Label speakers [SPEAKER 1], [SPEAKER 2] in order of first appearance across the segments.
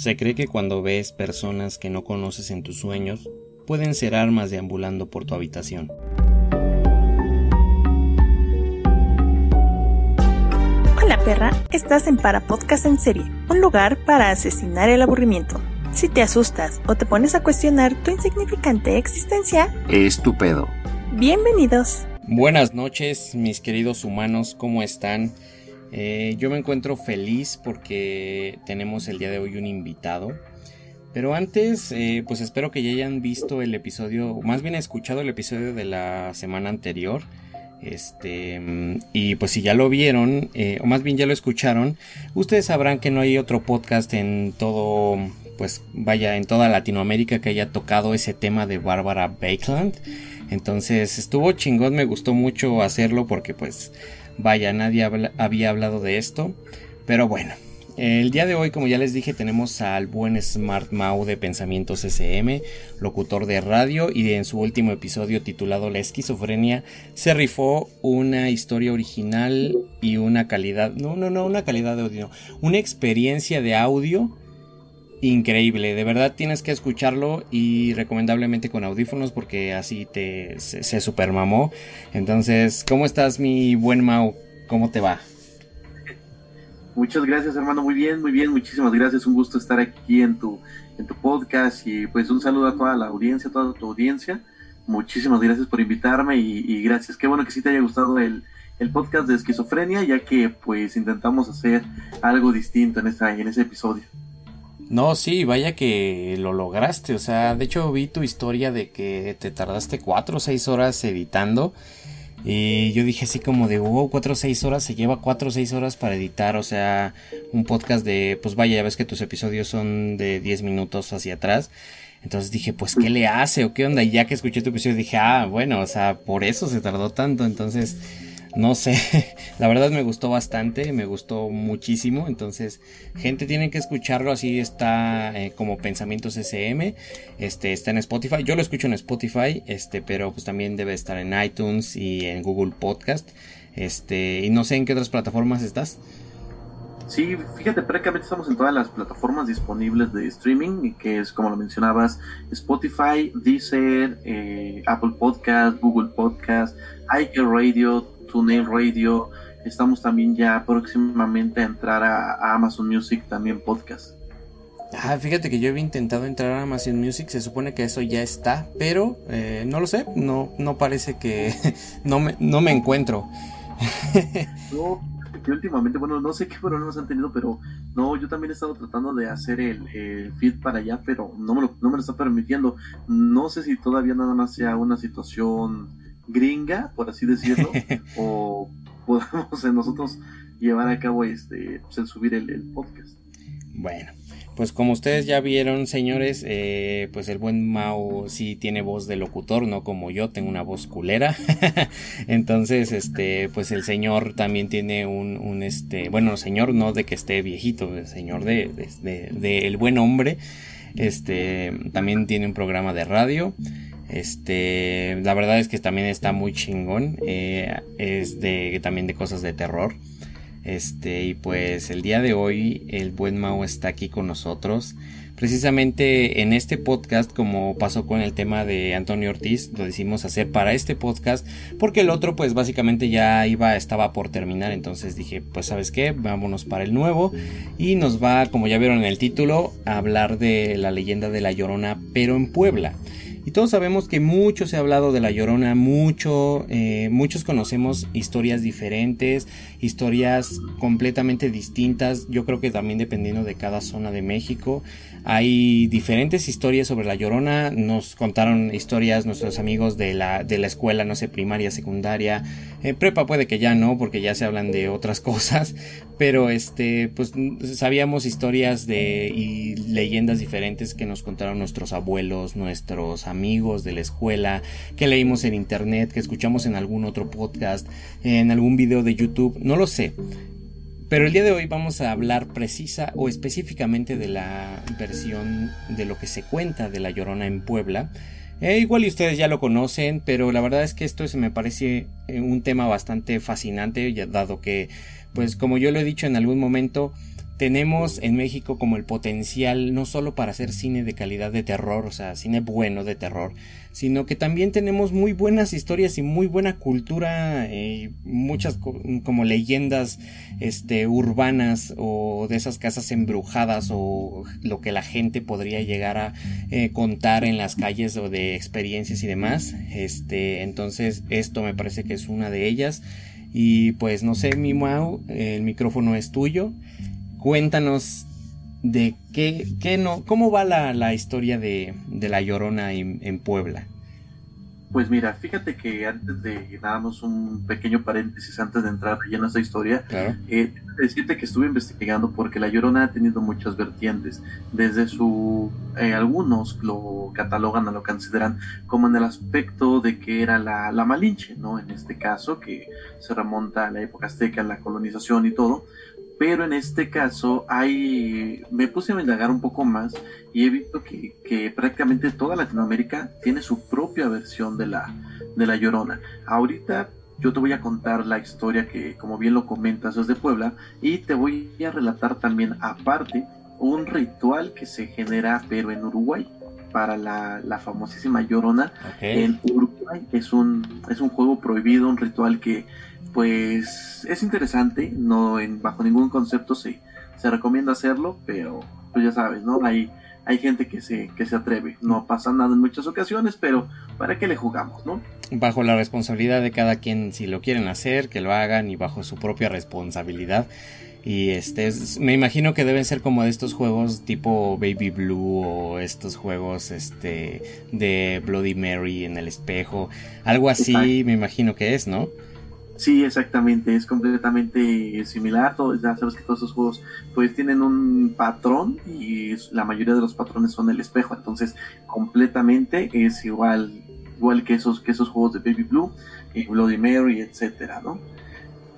[SPEAKER 1] Se cree que cuando ves personas que no conoces en tus sueños, pueden ser armas deambulando por tu habitación.
[SPEAKER 2] Hola perra, estás en Para Podcast en Serie, un lugar para asesinar el aburrimiento. Si te asustas o te pones a cuestionar tu insignificante existencia,
[SPEAKER 3] estupendo.
[SPEAKER 2] Bienvenidos.
[SPEAKER 1] Buenas noches, mis queridos humanos, ¿cómo están? Eh, yo me encuentro feliz porque tenemos el día de hoy un invitado. Pero antes, eh, pues espero que ya hayan visto el episodio, o más bien escuchado el episodio de la semana anterior. Este, y pues si ya lo vieron, eh, o más bien ya lo escucharon, ustedes sabrán que no hay otro podcast en todo, pues vaya, en toda Latinoamérica que haya tocado ese tema de Bárbara Bakeland. Entonces estuvo chingón, me gustó mucho hacerlo porque pues vaya, nadie había hablado de esto. Pero bueno, el día de hoy, como ya les dije, tenemos al buen Smart Mau de Pensamientos SM, locutor de radio, y en su último episodio titulado La esquizofrenia, se rifó una historia original y una calidad, no, no, no, una calidad de audio, una experiencia de audio increíble. De verdad tienes que escucharlo y recomendablemente con audífonos porque así te se, se super mamó. Entonces, ¿cómo estás mi buen Mau? ¿Cómo te va?
[SPEAKER 4] Muchas gracias, hermano. Muy bien, muy bien. Muchísimas gracias. Un gusto estar aquí en tu en tu podcast y pues un saludo a toda la audiencia, a toda tu audiencia. Muchísimas gracias por invitarme y, gracias. Qué bueno que sí te haya gustado el, el podcast de esquizofrenia, ya que pues intentamos hacer algo distinto en esta en ese episodio.
[SPEAKER 1] No, sí, vaya que lo lograste. O sea, de hecho vi tu historia de que te tardaste cuatro o seis horas editando. Y yo dije así como de, wow, cuatro o seis horas, se lleva cuatro o seis horas para editar, o sea, un podcast de, pues vaya, ya ves que tus episodios son de 10 minutos hacia atrás. Entonces dije, pues, ¿qué le hace o qué onda? Y ya que escuché tu episodio dije, ah, bueno, o sea, por eso se tardó tanto. Entonces, no sé, la verdad me gustó bastante, me gustó muchísimo, entonces gente tiene que escucharlo, así está eh, como Pensamientos SM, este está en Spotify, yo lo escucho en Spotify, este, pero pues también debe estar en iTunes y en Google Podcast, este, y no sé en qué otras plataformas estás.
[SPEAKER 4] Sí, fíjate, prácticamente estamos en todas las plataformas disponibles de streaming, que es como lo mencionabas, Spotify, Deezer, eh, Apple Podcast, Google Podcast, iHeartRadio, TuneIn Radio. Estamos también ya próximamente a entrar a, Amazon Music también podcast.
[SPEAKER 1] Ah, fíjate que yo había intentado entrar a Amazon Music, se supone que eso ya está, pero eh, no lo sé, no, no parece que no me, no me encuentro.
[SPEAKER 4] no, que últimamente, bueno, no sé qué problemas han tenido, pero no, yo también he estado tratando de hacer el, el feed para allá, pero no me, lo, no me lo está permitiendo. No sé si todavía nada más sea una situación gringa, por así decirlo, o podamos nosotros llevar a cabo este, pues, el subir el, podcast.
[SPEAKER 1] Bueno, pues como ustedes ya vieron, señores, eh, pues el buen Mao sí tiene voz de locutor, no como yo, tengo una voz culera. Entonces, este, pues el señor también tiene un, un, este, bueno, señor no de que esté viejito, el señor de, de, de el buen hombre, este, también tiene un programa de radio. Este, la verdad es que también está muy chingón. Eh, es de también de cosas de terror. Este, y pues el día de hoy el buen Mao está aquí con nosotros. Precisamente en este podcast, como pasó con el tema de Antonio Ortiz, lo decidimos hacer para este podcast, porque el otro, pues básicamente ya iba, estaba por terminar. Entonces dije, pues sabes qué, vámonos para el nuevo. Y nos va, como ya vieron en el título, a hablar de la leyenda de la Llorona, pero en Puebla. Todos sabemos que mucho se ha hablado de La Llorona, mucho, eh, muchos conocemos historias diferentes, historias completamente distintas, yo creo que también dependiendo de cada zona de México. Hay diferentes historias sobre La Llorona, nos contaron historias nuestros amigos de la, de la escuela, no sé, primaria, secundaria, eh, prepa puede que ya no, porque ya se hablan de otras cosas, pero este, pues sabíamos historias de y leyendas diferentes que nos contaron nuestros abuelos, nuestros amigos de la escuela, que leímos en internet, que escuchamos en algún otro podcast, en algún video de YouTube, no lo sé. Pero el día de hoy vamos a hablar precisa o específicamente de la versión de lo que se cuenta de La Llorona en Puebla. Eh, igual y ustedes ya lo conocen, pero la verdad es que esto se me parece un tema bastante fascinante, dado que, pues como yo lo he dicho en algún momento, tenemos en México como el potencial no solo para hacer cine de calidad de terror, o sea, cine bueno de terror, sino que también tenemos muy buenas historias y muy buena cultura, eh, muchas como leyendas este, urbanas o de esas casas embrujadas o lo que la gente podría llegar a eh, contar en las calles o de experiencias y demás. Este, entonces esto me parece que es una de ellas. Y pues no sé, mi Mau, el micrófono es tuyo. Cuéntanos de qué, qué no, cómo va la, la historia de, de, La Llorona en, en, Puebla.
[SPEAKER 4] Pues mira, fíjate que antes de darnos un pequeño paréntesis antes de entrar en esta historia, claro. eh, decirte que estuve investigando porque La Llorona ha tenido muchas vertientes. Desde su, eh, algunos lo catalogan o lo consideran como en el aspecto de que era la, la Malinche, ¿no? En este caso, que se remonta a la época azteca, la colonización y todo pero en este caso hay, me puse a indagar un poco más y he visto que, que, prácticamente toda Latinoamérica tiene su propia versión de la, de la Llorona. Ahorita yo te voy a contar la historia que, como bien lo comentas, es de Puebla y te voy a relatar también aparte un ritual que se genera pero en Uruguay para la, la famosísima Llorona okay. en Uruguay. Es un, es un juego prohibido, un ritual que pues es interesante, no en, bajo ningún concepto se, se recomienda hacerlo, pero pues ya sabes, ¿no? Hay, hay gente que se, que se atreve, no pasa nada en muchas ocasiones, pero ¿para qué le jugamos, no?
[SPEAKER 1] Bajo la responsabilidad de cada quien, si lo quieren hacer, que lo hagan y bajo su propia responsabilidad. Y este, es, me imagino que deben ser como de estos juegos tipo Baby Blue o estos juegos este de Bloody Mary en el espejo, algo así Exacto. me imagino que es, ¿no?
[SPEAKER 4] Sí, exactamente, es completamente similar. Todo, ya sabes que todos esos juegos pues tienen un patrón y la mayoría de los patrones son el espejo, entonces completamente es igual igual que esos que esos juegos de Baby Blue y Bloody Mary, etcétera, ¿no?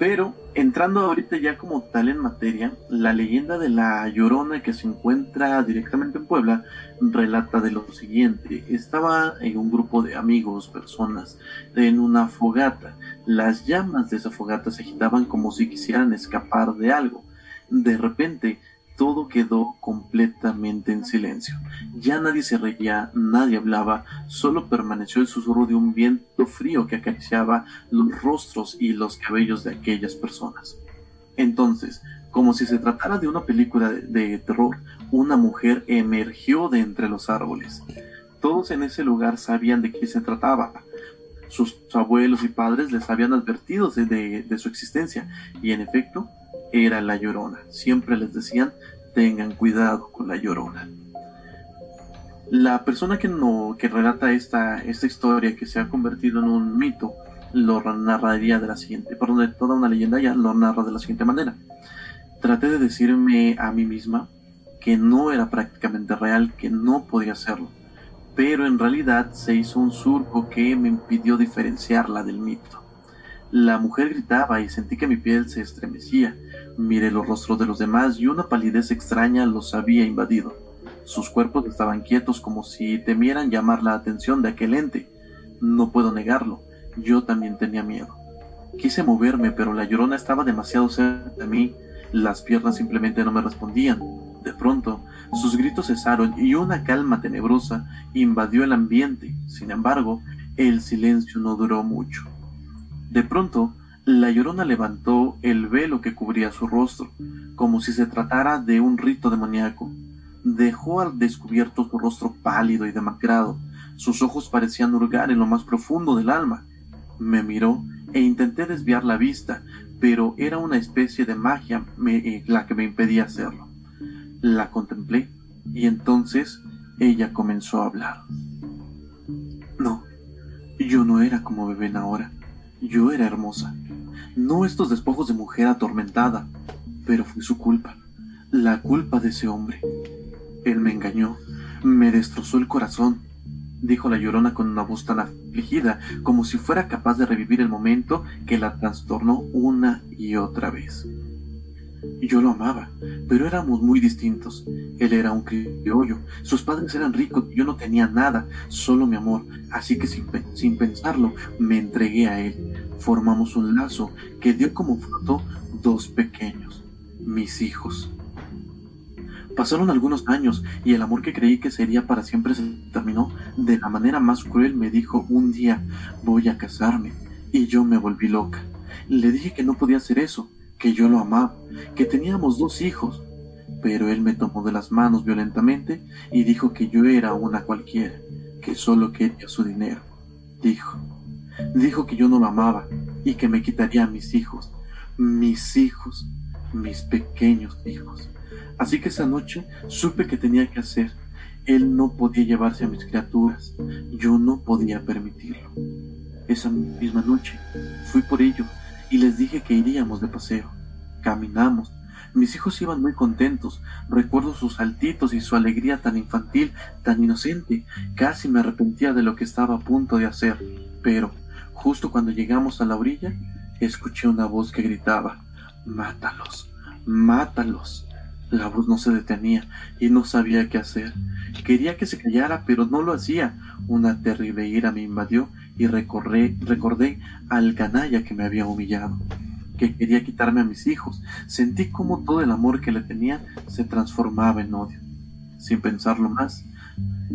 [SPEAKER 4] Pero entrando ahorita ya como tal en materia, la leyenda de la Llorona que se encuentra directamente en Puebla relata de lo siguiente. Estaba en un grupo de amigos, personas, en una fogata. Las llamas de esa fogata se agitaban como si quisieran escapar de algo. De repente, todo quedó completamente en silencio. Ya nadie se reía, nadie hablaba, solo permaneció el susurro de un viento frío que acariciaba los rostros y los cabellos de aquellas personas. Entonces, como si se tratara de una película de, de terror, una mujer emergió de entre los árboles. Todos en ese lugar sabían de qué se trataba. Sus abuelos y padres les habían advertido de, su existencia, y en efecto, era la llorona. Siempre les decían, tengan cuidado con la llorona. La persona que, no, que relata esta, esta historia que se ha convertido en un mito lo narraría de la siguiente, perdón, de toda una leyenda ya lo narra de la siguiente manera. Traté de decirme a mí misma que no era prácticamente real, que no podía hacerlo, pero en realidad se hizo un surco que me impidió diferenciarla del mito. La mujer gritaba y sentí que mi piel se estremecía. Miré los rostros de los demás y una palidez extraña los había invadido. Sus cuerpos estaban quietos como si temieran llamar la atención de aquel ente. No puedo negarlo, yo también tenía miedo. Quise moverme, pero la llorona estaba demasiado cerca de mí. Las piernas simplemente no me respondían. De pronto, sus gritos cesaron y una calma tenebrosa invadió el ambiente. Sin embargo, el silencio no duró mucho. De pronto, la llorona levantó el velo que cubría su rostro, como si se tratara de un rito demoníaco. Dejó al descubierto su rostro pálido y demacrado. Sus ojos parecían hurgar en lo más profundo del alma. Me miró e intenté desviar la vista, pero era una especie de magia eh, la que me impedía hacerlo. La contemplé y entonces ella comenzó a hablar. No, yo no era como me ven ahora. Yo era hermosa, no estos despojos de mujer atormentada, pero fue su culpa, la culpa de ese hombre. Él me engañó, me destrozó el corazón, dijo la llorona con una voz tan afligida como si fuera capaz de revivir el momento que la trastornó una y otra vez. Yo lo amaba, pero éramos muy distintos. Él era un criollo, sus padres eran ricos, yo no tenía nada, solo mi amor, así que sin, sin, pensarlo me entregué a él. Formamos un lazo que dio como fruto dos pequeños, mis hijos. Pasaron algunos años y el amor que creí que sería para siempre se terminó. De la manera más cruel me dijo un día voy a casarme y yo me volví loca. Le dije que no podía hacer eso, que yo lo amaba, que teníamos dos hijos. Pero él me tomó de las manos violentamente y dijo que yo era una cualquiera, que solo quería su dinero. Dijo, dijo que yo no lo amaba y que me quitaría a mis hijos, mis hijos, mis pequeños hijos. Así que esa noche supe que tenía que hacer. Él no podía llevarse a mis criaturas. Yo no podía permitirlo. Esa misma noche fui por ello y les dije que iríamos de paseo. Caminamos. Mis hijos iban muy contentos. Recuerdo sus saltitos y su alegría tan infantil, tan inocente. Casi me arrepentía de lo que estaba a punto de hacer. Pero, justo cuando llegamos a la orilla, escuché una voz que gritaba, Mátalos, mátalos. La voz no se detenía y no sabía qué hacer. Quería que se callara, pero no lo hacía. Una terrible ira me invadió y recorré, recordé al canalla que me había humillado, que quería quitarme a mis hijos. Sentí como todo el amor que le tenía se transformaba en odio. Sin pensarlo más,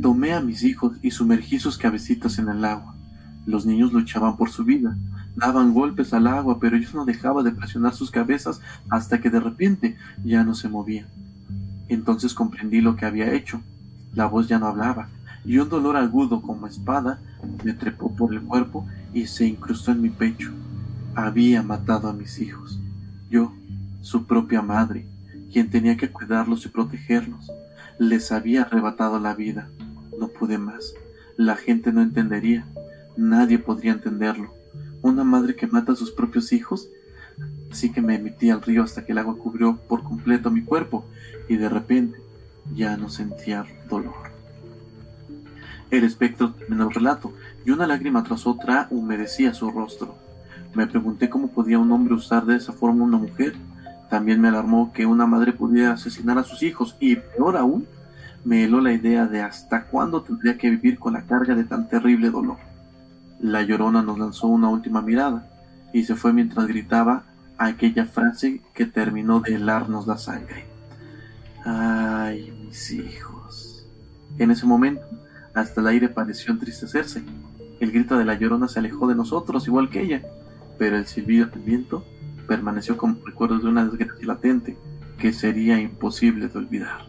[SPEAKER 4] tomé a mis hijos y sumergí sus cabecitas en el agua. Los niños luchaban por su vida, daban golpes al agua, pero ellos no dejaban de presionar sus cabezas hasta que de repente ya no se movían. Entonces comprendí lo que había hecho. La voz ya no hablaba, y un dolor agudo como espada me trepó por el cuerpo y se incrustó en mi pecho. Había matado a mis hijos. Yo, su propia madre, quien tenía que cuidarlos y protegerlos. Les había arrebatado la vida. No pude más. La gente no entendería. Nadie podría entenderlo una madre que mata a sus propios hijos. Así que me metí al río hasta que el agua cubrió por completo mi cuerpo y de repente ya no sentía dolor. El espectro terminó el relato y una lágrima tras otra humedecía su rostro. Me pregunté cómo podía un hombre usar de esa forma a una mujer. También me alarmó que una madre pudiera asesinar a sus hijos y, peor aún, me heló la idea de hasta cuándo tendría que vivir con la carga de tan terrible dolor. La llorona nos lanzó una última mirada y se fue mientras gritaba aquella frase que terminó de helarnos la sangre. Ay, mis hijos. En ese momento, hasta el aire pareció entristecerse. El grito de la llorona se alejó de nosotros igual que ella, pero el silbido del viento permaneció como recuerdo de una desgracia latente que sería imposible de olvidar.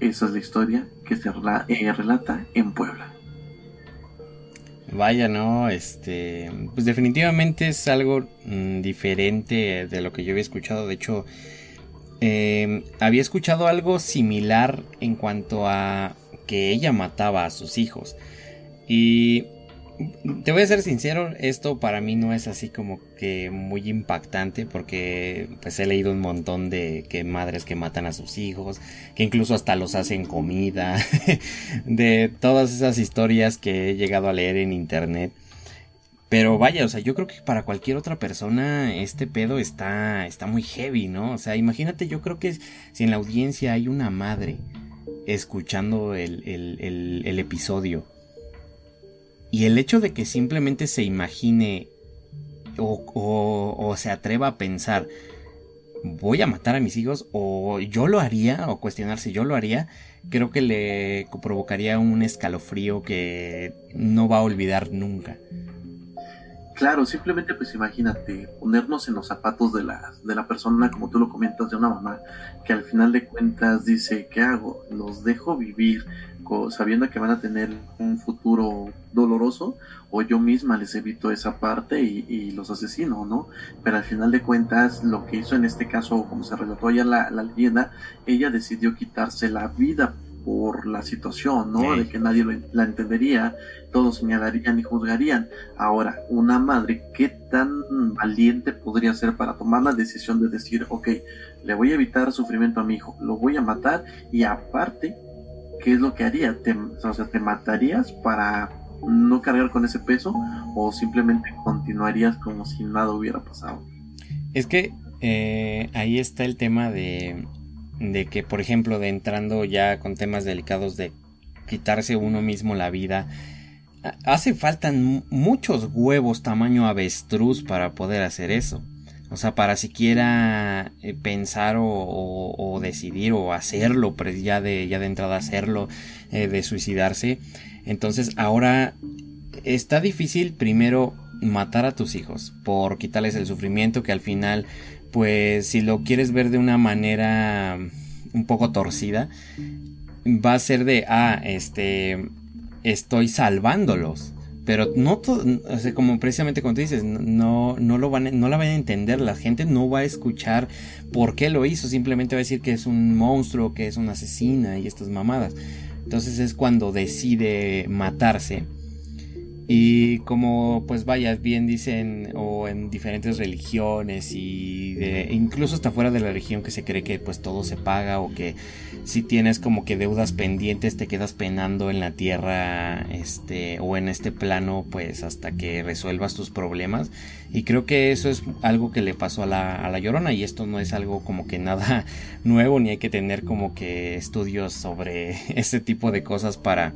[SPEAKER 4] Esa es la historia que se eh, relata en Puebla.
[SPEAKER 1] Vaya, no, este, pues definitivamente es algo mm, diferente de lo que yo había escuchado. De hecho, em, había escuchado algo similar en cuanto a que ella mataba a sus hijos. Y te voy a ser sincero, esto para mí no es así como que muy impactante porque pues he leído un montón de que madres que matan a sus hijos, que incluso hasta los hacen comida, de todas esas historias que he llegado a leer en internet. Pero vaya, o sea, yo creo que para cualquier otra persona este pedo está, está muy heavy, ¿no? O sea, imagínate, yo creo que si en la audiencia hay una madre escuchando el, el, el episodio. Y el hecho de que simplemente se imagine o, se atreva a pensar, voy a matar a mis hijos o yo lo haría o cuestionar si yo lo haría, creo que le provocaría un escalofrío que no va a olvidar nunca.
[SPEAKER 4] Claro, simplemente pues imagínate ponernos en los zapatos de la, de la persona, como tú lo comentas, de una mamá que al final de cuentas dice, ¿qué hago? ¿Los dejo vivir sabiendo que van a tener un futuro doloroso o yo misma les evito esa parte y, los asesino, ¿no? Pero al final de cuentas lo que hizo en este caso, como se relató ya la, la leyenda, ella decidió quitarse la vida por la situación, ¿no? De que nadie la entendería, todos señalarían y juzgarían. Ahora, una madre, ¿qué tan valiente podría ser para tomar la decisión de decir, ok, le voy a evitar sufrimiento a mi hijo, lo voy a matar y aparte, ¿qué es lo que haría? ¿Te, o sea, ¿te matarías para no cargar con ese peso o simplemente continuarías como si nada hubiera pasado?
[SPEAKER 1] Es que eh, ahí está el tema de de que, por ejemplo, de entrando ya con temas delicados de quitarse uno mismo la vida, hace falta muchos huevos tamaño avestruz para poder hacer eso. O sea, para siquiera eh, pensar o, decidir o hacerlo, pues ya de, ya de entrada hacerlo, eh, de suicidarse. Entonces ahora está difícil primero matar a tus hijos por quitarles el sufrimiento que al final, pues si lo quieres ver de una manera un poco torcida, va a ser de, ah, este, estoy salvándolos. Pero no o sea, como precisamente como tú dices, no, no, lo van, no la van a entender, la gente no va a escuchar por qué lo hizo, simplemente va a decir que es un monstruo, que es una asesina y estas mamadas. Entonces es cuando decide matarse y como pues vaya, bien dicen, o en diferentes religiones y incluso hasta fuera de la religión que se cree que pues todo se paga o que si tienes como que deudas pendientes te quedas penando en la tierra este o en este plano pues hasta que resuelvas tus problemas. Y creo que eso es algo que le pasó a la, a la llorona y esto no es algo como que nada nuevo ni hay que tener como que estudios sobre este tipo de cosas para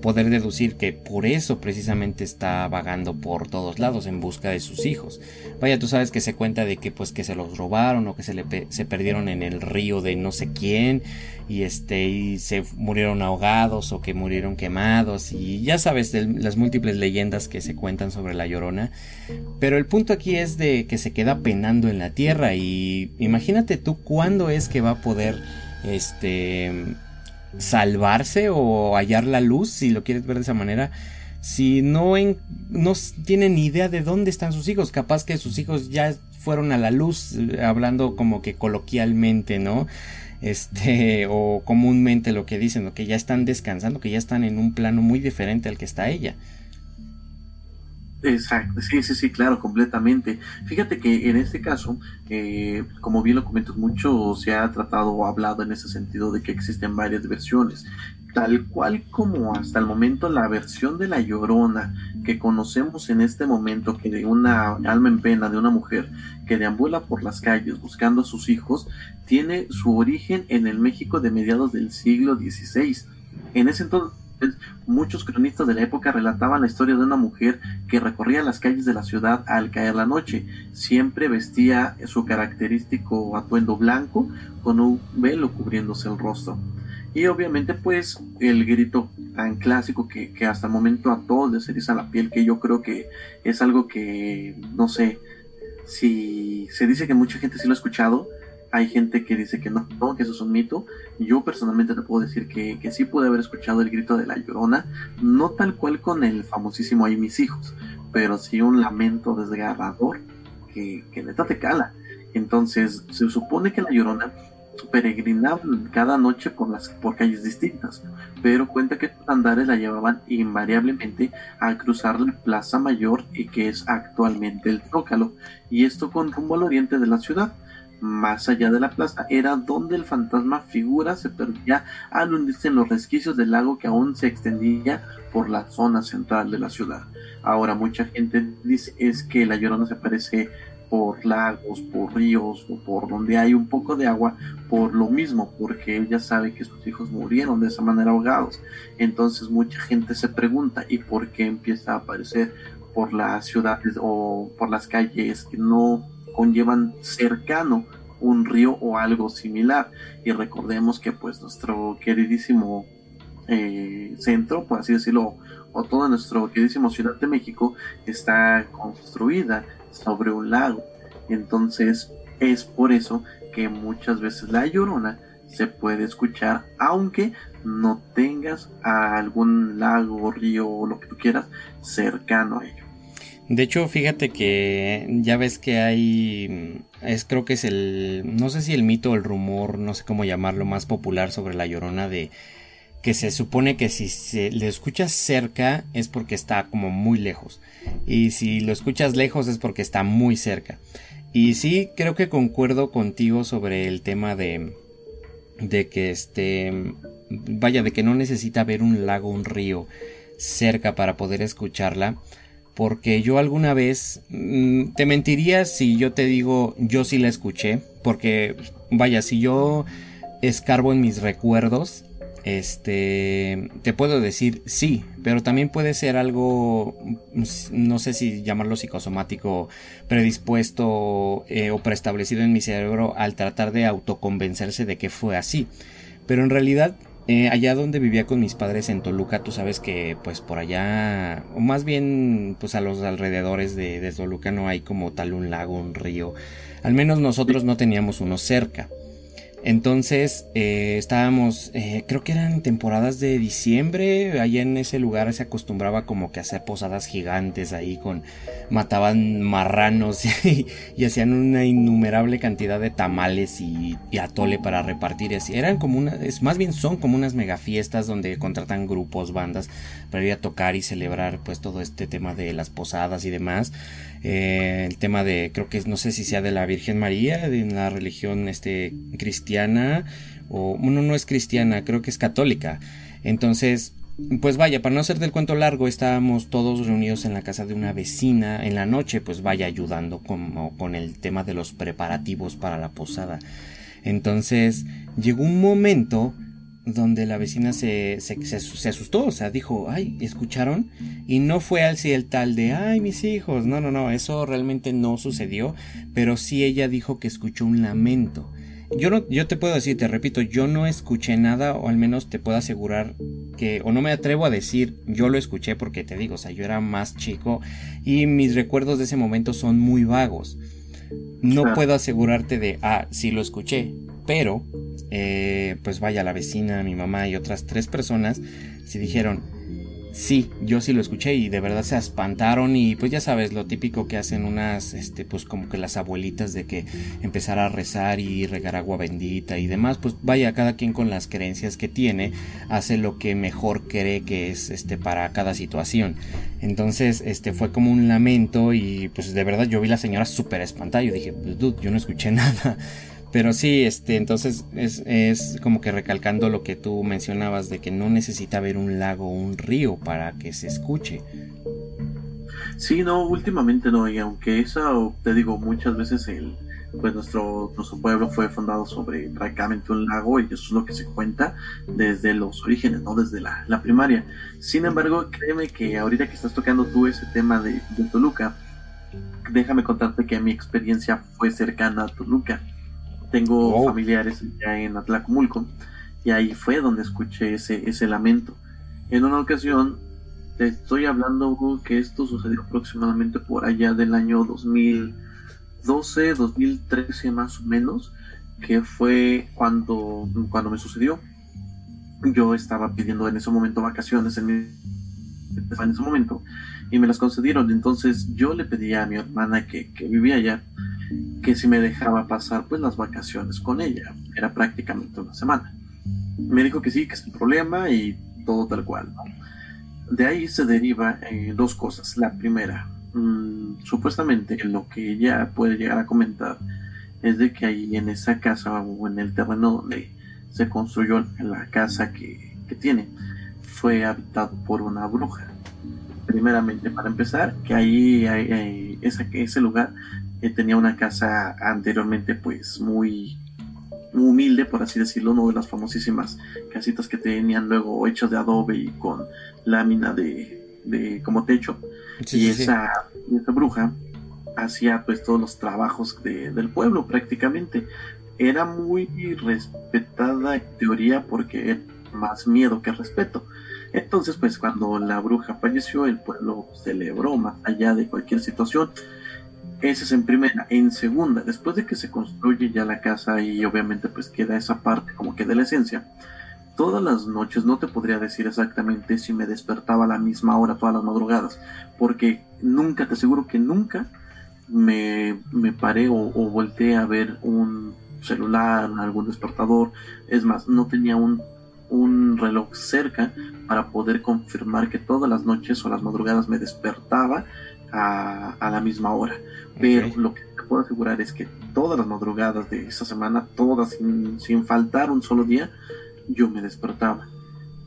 [SPEAKER 1] poder deducir que por eso precisamente está vagando por todos lados en busca de sus hijos. Vaya, tú sabes que se cuenta de que pues que se los robaron o que se le se perdieron en el río de no sé quién y este y se murieron ahogados o que murieron quemados y ya sabes de las múltiples leyendas que se cuentan sobre la Llorona, pero el punto aquí es de que se queda penando en la tierra y imagínate tú cuándo es que va a poder este salvarse o hallar la luz si lo quieres ver de esa manera si no, no tienen idea de dónde están sus hijos capaz que sus hijos ya fueron a la luz hablando como que coloquialmente no este o comúnmente lo que dicen, que ya están descansando, que ya están en un plano muy diferente al que está ella.
[SPEAKER 4] Exacto, sí, sí, sí, claro, completamente. Fíjate que en este caso, eh, como bien lo comentas, mucho se ha tratado o hablado en ese sentido de que existen varias versiones tal cual como hasta el momento la versión de la llorona que conocemos en este momento, que de una alma en pena de una mujer que deambula por las calles buscando a sus hijos, tiene su origen en el México de mediados del siglo XVI. En ese entonces, muchos cronistas de la época relataban la historia de una mujer que recorría las calles de la ciudad al caer la noche. Siempre vestía su característico atuendo blanco con un velo cubriéndose el rostro. Y obviamente pues el grito tan clásico que, hasta el momento a todos les eriza la piel, que yo creo que es algo que, no sé, si se dice que mucha gente sí lo ha escuchado, hay gente que dice que no, que eso es un mito. Yo personalmente te puedo decir que, que sí pude haber escuchado el grito de la llorona, no tal cual con el famosísimo Ahí mis hijos, pero sí un lamento desgarrador que, que neta te cala. Entonces, se supone que la llorona peregrinaban cada noche por las por calles distintas, pero cuenta que sus andares la llevaban invariablemente a cruzar la Plaza Mayor y que es actualmente el Zócalo, y esto con rumbo al oriente de la ciudad. Más allá de la plaza era donde el fantasma figura se perdía al hundirse en los resquicios del lago que aún se extendía por la zona central de la ciudad. Ahora mucha gente dice es que la llorona se parece por lagos, por ríos o por donde hay un poco de agua, por lo mismo, porque ella sabe que sus hijos murieron de esa manera ahogados. Entonces mucha gente se pregunta, ¿y por qué empieza a aparecer por las ciudades o por las calles que no conllevan cercano un río o algo similar? Y recordemos que pues nuestro queridísimo eh, centro, por así decirlo, o toda nuestra queridísima Ciudad de México está construida sobre un lago. Entonces es por eso que muchas veces la llorona se puede escuchar aunque no tengas a algún lago, río o lo que tú quieras cercano a ello.
[SPEAKER 1] De hecho, fíjate que ya ves que hay, es creo que es el, no sé si el mito o el rumor, no sé cómo llamarlo, más popular sobre la llorona de que se supone que si se le escuchas cerca es porque está como muy lejos. Y si lo escuchas lejos es porque está muy cerca. Y sí creo que concuerdo contigo sobre el tema de de que este vaya de que no necesita ver un lago un río cerca para poder escucharla. Porque yo alguna vez mm, te mentiría si yo te digo yo sí la escuché porque vaya si yo escarbo en mis recuerdos este, te puedo decir sí, pero también puede ser algo, no sé si llamarlo psicosomático, predispuesto eh, o preestablecido en mi cerebro al tratar de autoconvencerse de que fue así. Pero en realidad, eh, allá donde vivía con mis padres en Toluca, tú sabes que pues por allá, o más bien pues a los alrededores de, de Toluca no hay como tal un lago, un río. Al menos nosotros no teníamos uno cerca. Entonces eh, estábamos, eh, creo que eran temporadas de diciembre, allá en ese lugar se acostumbraba como que hacer posadas gigantes ahí con, mataban marranos y, hacían una innumerable cantidad de tamales y, atole para repartir así. Eran como una, es, más bien son como unas mega fiestas donde contratan grupos, bandas para ir a tocar y celebrar pues todo este tema de las posadas y demás. Eh, el tema de, creo que no sé si sea de la Virgen María, de la religión este, cristiana, o bueno, no es cristiana, creo que es católica. Entonces, pues vaya, para no hacer del cuento largo, estábamos todos reunidos en la casa de una vecina en la noche, pues vaya ayudando como con el tema de los preparativos para la posada. Entonces, llegó un momento donde la vecina se, se, asustó, o sea, dijo, ay, ¿escucharon? Y no fue así el tal de, ay, mis hijos, no, no, no, eso realmente no sucedió, pero sí ella dijo que escuchó un lamento. Yo no, yo te puedo decir, te repito, yo no escuché nada, o al menos te puedo asegurar que, o no me atrevo a decir, yo lo escuché porque te digo, o sea, yo era más chico y mis recuerdos de ese momento son muy vagos. No puedo asegurarte de, ah, sí lo escuché, pero eh, pues vaya la vecina, mi mamá y otras tres personas se dijeron, sí, yo sí lo escuché y de verdad se espantaron y pues ya sabes lo típico que hacen unas, este, pues como que las abuelitas de que empezar a rezar y regar agua bendita y demás, pues vaya cada quien con las creencias que tiene hace lo que mejor cree que es, este, para cada situación. Entonces, este, fue como un lamento y pues de verdad yo vi la señora súper espantada, yo dije, pues dude, yo no escuché nada. Pero sí, este, entonces es, es, como que recalcando lo que tú mencionabas de que no necesita haber un lago o un río para que se escuche.
[SPEAKER 4] Sí, no, últimamente no, y aunque eso, te digo, muchas veces el, pues nuestro, nuestro pueblo fue fundado sobre prácticamente un lago y eso es lo que se cuenta desde los orígenes, no desde la, la primaria. Sin embargo, créeme que ahorita que estás tocando tú ese tema de, de Toluca, déjame contarte que mi experiencia fue cercana a Toluca tengo familiares ya en Atlacomulco y ahí fue donde escuché ese, ese lamento. En una ocasión, te estoy hablando que esto sucedió aproximadamente por allá del año 2012, 2013 más o menos, que fue cuando, cuando me sucedió. Yo estaba pidiendo en ese momento vacaciones en, en ese momento y me las concedieron. Entonces yo le pedí a mi hermana que, que vivía allá si me dejaba pasar pues las vacaciones con ella. Era prácticamente una semana. Me dijo que sí, que es el problema y todo tal cual. De ahí se deriva eh, dos cosas. La primera, mm, supuestamente lo que ella puede llegar a comentar es de que ahí en esa casa o en el terreno donde se construyó la casa que, que tiene fue habitado por una bruja. Primeramente, para empezar, que ahí hay, ese lugar tenía una casa anteriormente pues muy, humilde, por así decirlo, una de las famosísimas casitas que tenían luego hechos de adobe y con lámina de, de como techo. y esa, esa, bruja hacía pues todos los trabajos del pueblo prácticamente. Era muy respetada en teoría porque era más miedo que respeto. Entonces, pues cuando la bruja falleció, el pueblo celebró más allá de cualquier situación esa es en primera. En segunda, después de que se construye ya la casa y obviamente pues queda esa parte como que de la esencia, todas las noches no te podría decir exactamente si me despertaba a la misma hora todas las madrugadas, porque nunca, te aseguro que nunca me, me paré o, o volteé a ver un celular, algún despertador. Es más, no tenía un, un reloj cerca para poder confirmar que todas las noches o las madrugadas me despertaba a, a la misma hora. Pero lo que te puedo asegurar es que todas las madrugadas de esa semana, todas sin, faltar un solo día, yo me despertaba.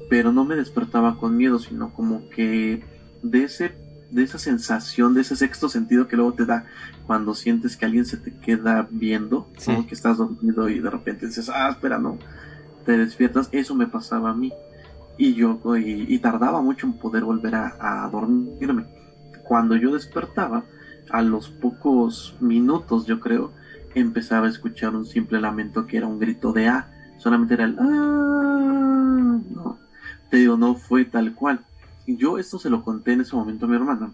[SPEAKER 4] Pero no me despertaba con miedo, sino como que de ese de esa sensación, de ese sexto sentido que luego te da cuando sientes que alguien se te queda viendo, que estás dormido y de repente dices, ah, espera, no. te despiertas, eso me pasaba a mí. Y yo, y, tardaba mucho en poder volver a, a dormirme. Cuando yo despertaba, a los pocos minutos, yo creo, empezaba a escuchar un simple lamento que era un grito de A. Solamente era el ah, No, te digo, no fue tal cual. Yo esto se lo conté en ese momento a mi hermana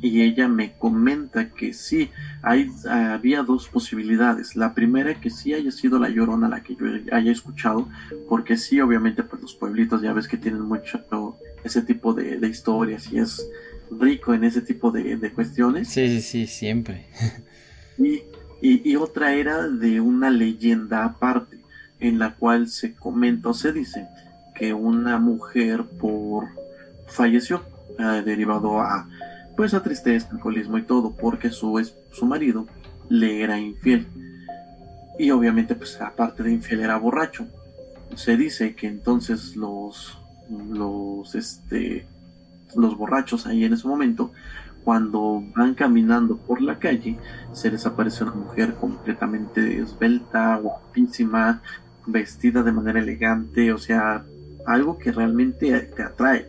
[SPEAKER 4] y ella me comenta que sí, hay, había dos posibilidades. La primera que sí haya sido la llorona la que yo haya escuchado, porque sí, obviamente, pues los pueblitos ya ves que tienen mucho ese tipo de, historias y es rico en ese tipo de, cuestiones.
[SPEAKER 1] Sí, sí, sí, siempre.
[SPEAKER 4] Y, y, y otra era de una leyenda aparte, en la cual se comenta o se dice que una mujer por falleció, eh, derivado a pues a tristeza, alcoholismo y todo, porque su, su marido le era infiel. Y obviamente, pues aparte de infiel, era borracho. Se dice que entonces los, los, este, los borrachos ahí en ese momento, cuando van caminando por la calle, se les aparece una mujer completamente esbelta, guapísima, vestida de manera elegante, o sea, algo que realmente te atrae.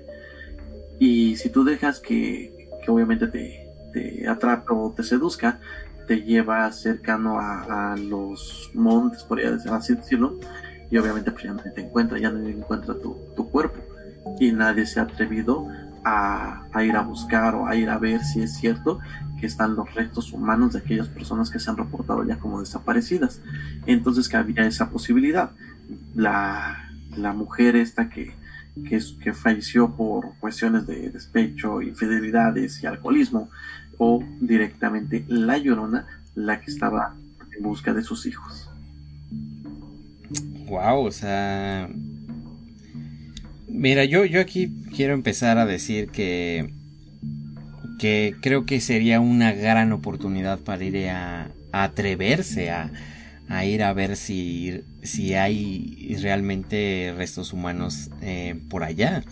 [SPEAKER 4] Y si tú dejas que, que obviamente te, te atrapa o te seduzca, te lleva cercano a, los montes, por así decirlo, y obviamente pues ya nadie te encuentra, ya nadie encuentra tu, cuerpo, y nadie se ha atrevido a, ir a buscar o a ir a ver si es cierto que están los restos humanos de aquellas personas que se han reportado ya como desaparecidas. Entonces que había esa posibilidad. La, la mujer esta que, que, que falleció por cuestiones de despecho, infidelidades y alcoholismo, o directamente la llorona, la que estaba en busca de sus hijos.
[SPEAKER 1] Wow, o sea. Mira, yo, yo aquí quiero empezar a decir que. que creo que sería una gran oportunidad para ir a atreverse a, a ir a ver si, si hay realmente restos humanos eh, por allá.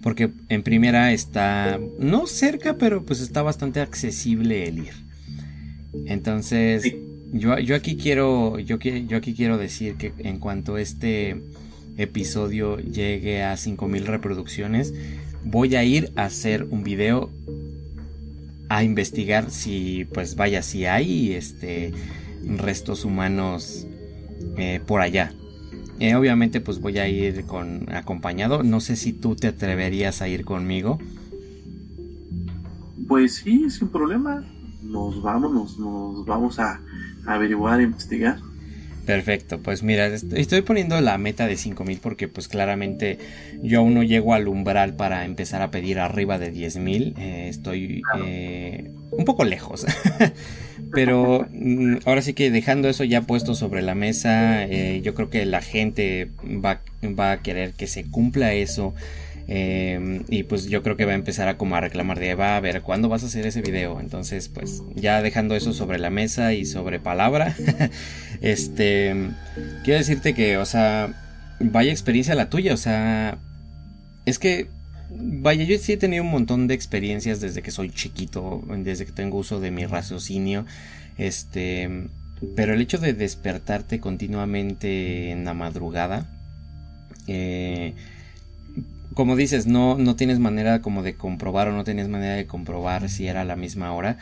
[SPEAKER 1] Porque en primera está, no cerca, pero pues está bastante accesible el ir. Entonces, yo, yo, aquí quiero, yo, yo aquí quiero decir que en cuanto este episodio llegue a 5000 reproducciones, voy a ir a hacer un video a investigar si, pues vaya, si hay este restos humanos eh, por allá. Eh, obviamente pues voy a ir con acompañado. No sé si tú te atreverías a ir conmigo.
[SPEAKER 4] Pues sí, sin problema. Nos vamos, nos, vamos a, averiguar, a investigar.
[SPEAKER 1] Perfecto, pues mira, estoy poniendo la meta de 5000 porque pues claramente yo aún no llego al umbral para empezar a pedir arriba de 10000. Eh, estoy un poco lejos. Pero mm, ahora sí que dejando eso ya puesto sobre la mesa, eh, yo creo que la gente va, va, a querer que se cumpla eso. Eh, y pues yo creo que va a empezar a como a reclamar de va a ver cuándo vas a hacer ese video. Entonces, pues ya dejando eso sobre la mesa y sobre palabra, este quiero decirte que, o sea, vaya experiencia la tuya. O sea, es que Vaya, yo sí he tenido un montón de experiencias desde que soy chiquito, desde que tengo uso de mi raciocinio. Este, pero el hecho de despertarte continuamente en la madrugada, eh, como dices, no, no tienes manera como de comprobar o no tienes manera de comprobar si era la misma hora.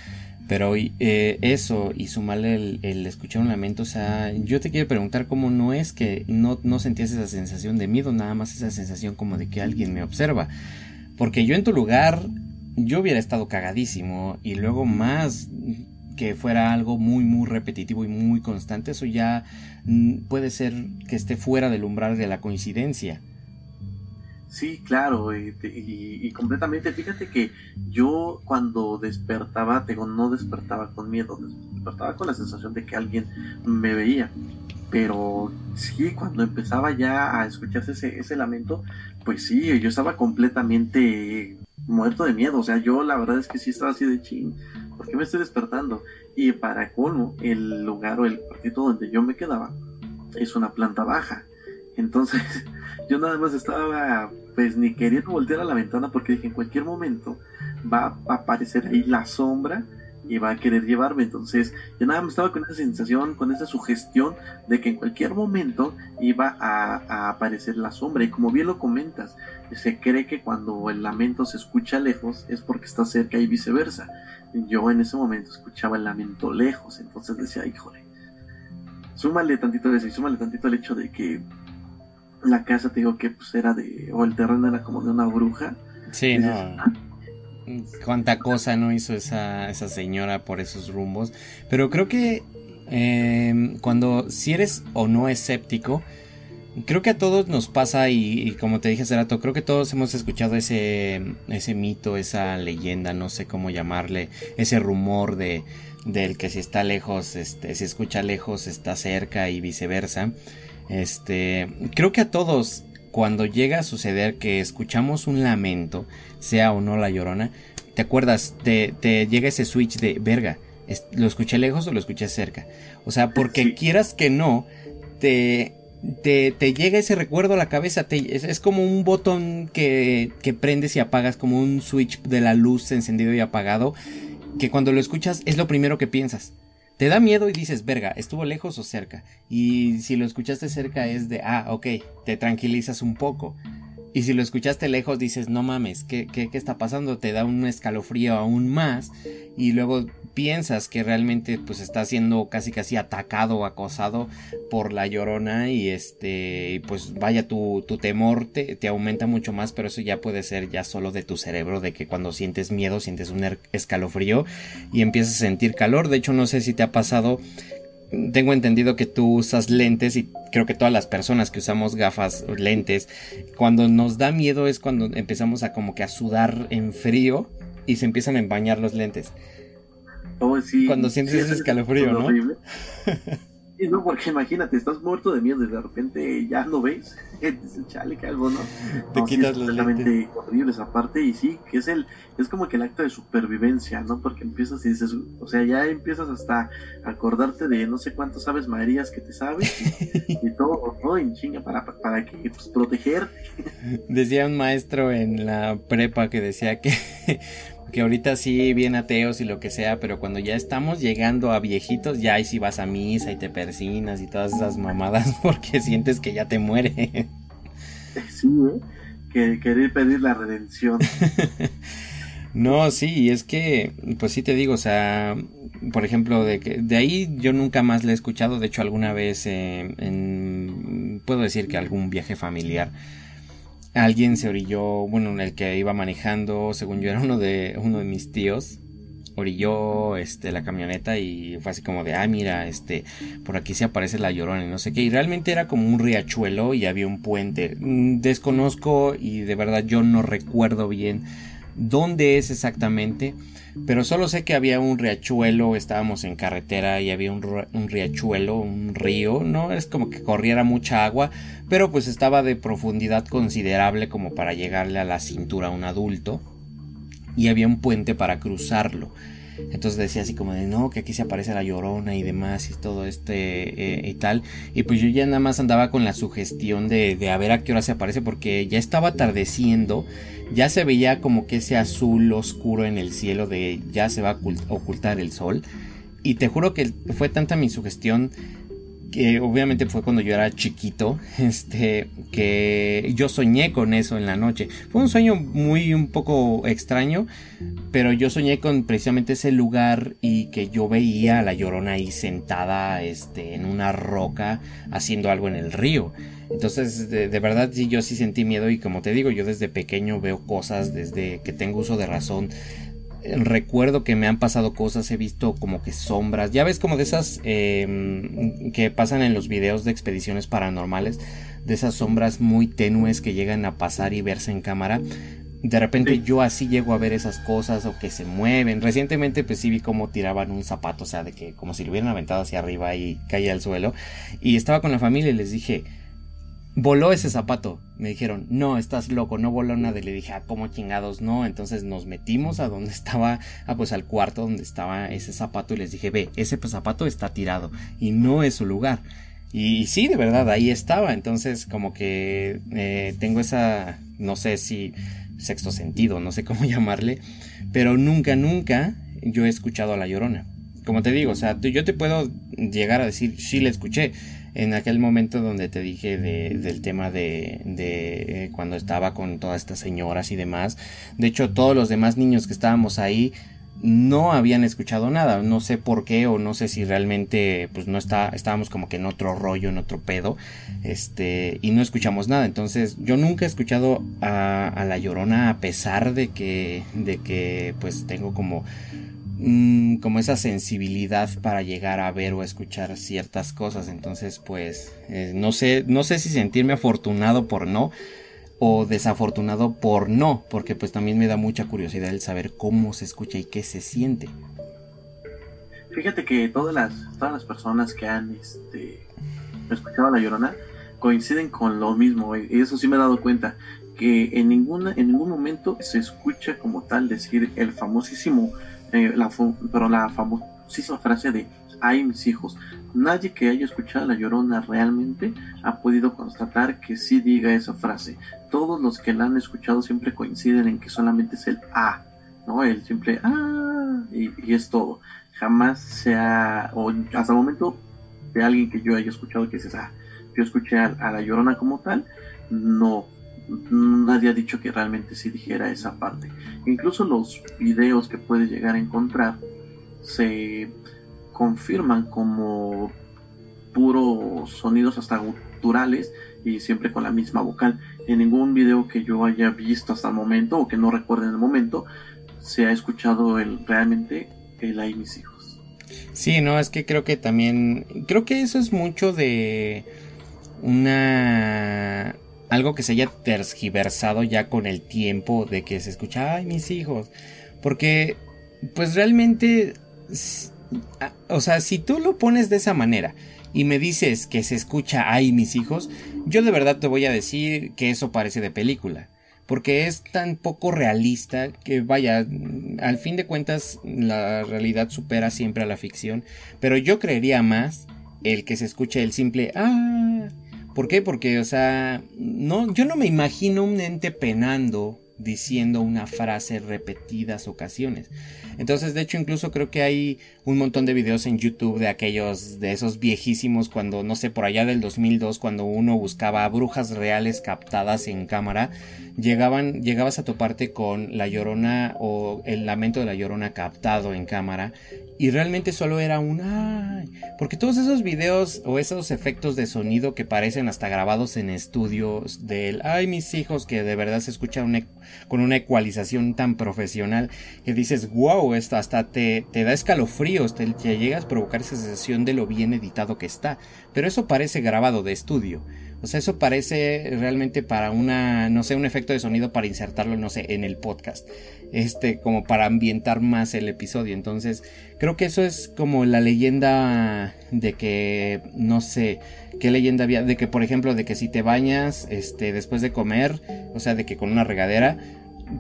[SPEAKER 1] Pero eh, eso y sumarle el, el, escuchar un lamento, o sea, yo te quiero preguntar cómo no es que no, no sentías esa sensación de miedo, nada más esa sensación como de que alguien me observa. Porque yo en tu lugar, yo hubiera estado cagadísimo y luego más que fuera algo muy muy repetitivo y muy constante, eso ya mm, puede ser que esté fuera del umbral de la coincidencia.
[SPEAKER 4] Sí, claro, y, completamente. Fíjate que yo cuando despertaba, digo, no despertaba con miedo, despertaba con la sensación de que alguien me veía. Pero sí, cuando empezaba ya a escucharse ese, ese lamento, pues sí, yo estaba completamente muerto de miedo. O sea, yo la verdad es que sí estaba así de ching. ¿Por qué me estoy despertando? Y para colmo, el lugar o el cuartito donde yo me quedaba es una planta baja. Entonces, yo nada más estaba, pues ni queriendo voltear a la ventana porque dije, en cualquier momento va a aparecer ahí la sombra y va a querer llevarme. Entonces, yo nada más estaba con esa sensación, con esa sugestión de que en cualquier momento iba a, aparecer la sombra. Y como bien lo comentas, se cree que cuando el lamento se escucha lejos es porque está cerca y viceversa. Yo en ese momento escuchaba el lamento lejos, entonces decía, híjole, súmale tantito eso y súmale tantito el hecho de que la casa, te digo que pues era de, o el terreno era como de una bruja.
[SPEAKER 1] Sí, no. Ah, cuánta cosa no hizo esa, esa señora por esos rumbos. Pero creo que em, cuando si eres o no escéptico, creo que a todos nos pasa y, como te dije hace rato, creo que todos hemos escuchado ese, ese mito, esa leyenda, no sé cómo llamarle, ese rumor de del que si está lejos, este, si escucha lejos, está cerca y viceversa. Este, creo que a todos cuando llega a suceder que escuchamos un lamento, sea o no la llorona, ¿te acuerdas? Te, llega ese switch de verga. ¿Lo escuché lejos o lo escuché cerca? O sea, porque quieras que no, te, te, llega ese recuerdo a la cabeza. es, como un botón que, que prendes y apagas, como un switch de la luz encendido y apagado. Que cuando lo escuchas es lo primero que piensas te da miedo y dices, verga, ¿estuvo lejos o cerca? Y si lo escuchaste cerca es de, ah, ok, te tranquilizas un poco. Y si lo escuchaste lejos dices, no mames, ¿qué, qué, qué está pasando? Te da un escalofrío aún más. Y luego piensas que realmente pues está siendo casi casi atacado o acosado por la llorona y este pues vaya tu, tu temor te, te, aumenta mucho más pero eso ya puede ser ya solo de tu cerebro de que cuando sientes miedo sientes un er, escalofrío y empiezas a sentir calor de hecho no sé si te ha pasado tengo entendido que tú usas lentes y creo que todas las personas que usamos gafas lentes, cuando nos da miedo es cuando empezamos a como que a sudar en frío y se empiezan a empañar los lentes.
[SPEAKER 4] Oh,
[SPEAKER 1] Cuando sientes ese escalofrío, ¿no?
[SPEAKER 4] Y no, porque imagínate, estás muerto de miedo y de repente ya no ves. Chale, que algo, ¿no?
[SPEAKER 1] Te quitas los lentes.
[SPEAKER 4] horrible esa parte y sí, que es el, es como que el acto de supervivencia, ¿no? Porque empiezas y dices, o sea, ya empiezas hasta acordarte de no sé cuántos sabes Marías que te sabes y, todo, ¿no? En chinga para, para que, pues, protegerte.
[SPEAKER 1] Decía un maestro en la prepa que decía que que ahorita sí bien ateos y lo que sea, pero cuando ya estamos llegando a viejitos, ya ahí sí vas a misa y te persinas y todas esas mamadas porque sientes que ya te muere.
[SPEAKER 4] Sí, ¿eh? Que querer pedir la redención.
[SPEAKER 1] no, sí, es que, pues sí te digo, o sea, por ejemplo, de, que, de ahí yo nunca más le he escuchado, de hecho alguna vez en, puedo decir que algún viaje familiar alguien se orilló, bueno, el que iba manejando, según yo era uno de uno de mis tíos, orilló este la camioneta y fue así como de, ah, mira, este, por aquí se aparece la llorona y no sé qué, y realmente era como un riachuelo y había un puente. Mm, desconozco y de verdad yo no recuerdo bien dónde es exactamente, pero solo sé que había un riachuelo, estábamos en carretera y había un, riachuelo, un río, no es como que corriera mucha agua, pero pues estaba de profundidad considerable como para llegarle a la cintura a un adulto y había un puente para cruzarlo. Entonces decía así como de no, que aquí se aparece la llorona y demás y todo este eh, y tal. Y pues yo ya nada más andaba con la sugestión de, de a ver a qué hora se aparece porque ya estaba atardeciendo ya se veía como que ese azul oscuro en el cielo de ya se va a ocultar el sol. Y te juro que fue tanta mi sugestión que obviamente fue cuando yo era chiquito, este, que yo soñé con eso en la noche. Fue un sueño muy un poco extraño, pero yo soñé con precisamente ese lugar y que yo veía a la llorona ahí sentada, este, en una roca haciendo algo en el río. Entonces, de, verdad, sí, yo sí sentí miedo y como te digo, yo desde pequeño veo cosas, desde que tengo uso de razón. Recuerdo que me han pasado cosas, he visto como que sombras, ya ves como de esas em, que pasan en los videos de expediciones paranormales, de esas sombras muy tenues que llegan a pasar y verse en cámara. De repente yo así llego a ver esas cosas o que se mueven. Recientemente pues sí vi cómo tiraban un zapato, o sea, de que como si lo hubieran aventado hacia arriba y caía al suelo. Y estaba con la familia y les dije, voló ese zapato. Me dijeron, no, estás loco, no voló nada. Y le dije, ah, ¿cómo chingados no? Entonces nos metimos a donde estaba, ah, pues al cuarto donde estaba ese zapato y les dije, ve, ese zapato está tirado y no es su lugar. Y, sí, de verdad, ahí estaba. Entonces, como que eh, tengo esa, no sé si sexto sentido, no sé cómo llamarle, pero nunca, nunca yo he escuchado a La Llorona. Como te digo, o sea, yo te puedo llegar a decir, sí la escuché, en aquel momento donde te dije de, del tema de, de eh, cuando estaba con todas estas señoras y demás. De hecho, todos los demás niños que estábamos ahí no habían escuchado nada. No sé por qué o no sé si realmente pues no está, estábamos como que en otro rollo, en otro pedo. Este, y no escuchamos nada. Entonces, yo nunca he escuchado a, a La Llorona a pesar de que, de que pues tengo como Mm, como esa sensibilidad para llegar a ver o escuchar ciertas cosas. Entonces, pues, eh, no sé, no sé si sentirme afortunado por no o desafortunado por no, porque pues también me da mucha curiosidad el saber cómo se escucha y qué se siente.
[SPEAKER 4] Fíjate que todas las, todas las personas que han este, escuchado a La Llorona coinciden con lo mismo, y eso sí me he dado cuenta, que en, ninguna, en ningún momento se escucha como tal decir el famosísimo eh, la, pero la famosísima frase de ay mis hijos. Nadie que haya escuchado La Llorona realmente ha podido constatar que sí diga esa frase. Todos los que la han escuchado siempre coinciden en que solamente es el A, ¿no? El simple ah y, es todo. Jamás se ha, o hasta el momento de alguien que yo haya escuchado que dices, ah, yo escuché a La Llorona como tal, no, nadie ha dicho que realmente sí dijera esa parte. Incluso los videos que puedes llegar a encontrar se confirman como puros sonidos hasta guturales y siempre con la misma vocal. En ningún video que yo haya visto hasta el momento o que no recuerde en el momento se ha escuchado el, realmente el ay mis hijos.
[SPEAKER 1] Sí, no, es que creo que también, creo que eso es mucho de una algo que se haya tergiversado ya con el tiempo de que se escucha, ay, mis hijos. Porque, pues realmente, o sea, si tú lo pones de esa manera y me dices que se escucha, ay, mis hijos, yo de verdad te voy a decir que eso parece de película. Porque es tan poco realista que vaya, al fin de cuentas la realidad supera siempre a la ficción. Pero yo creería más el que se escuche el simple, ah, ¿Por qué? Porque, o sea, no, yo no me imagino un ente penando diciendo una frase repetidas ocasiones. Entonces, de hecho, incluso creo que hay un montón de videos en YouTube de aquellos, de esos viejísimos, cuando, no sé, por allá del 2002, cuando uno buscaba brujas reales captadas en cámara, llegaban, llegabas a toparte con la llorona o el lamento de la llorona captado en cámara y realmente solo era un ay, porque todos esos videos o esos efectos de sonido que parecen hasta grabados en estudios del ay mis hijos que de verdad se escucha con una ecualización tan profesional que dices wow esto hasta te, te da escalofríos te, te llegas a provocar esa sensación de lo bien editado que está pero eso parece grabado de estudio o sea, eso parece realmente para una, no sé, un efecto de sonido para insertarlo, no sé, en el podcast. Este, como para ambientar más el episodio. Entonces, creo que eso es como la leyenda de que, no sé, qué leyenda había, de que, por ejemplo, de que si te bañas, este, después de comer, o sea, de que con una regadera,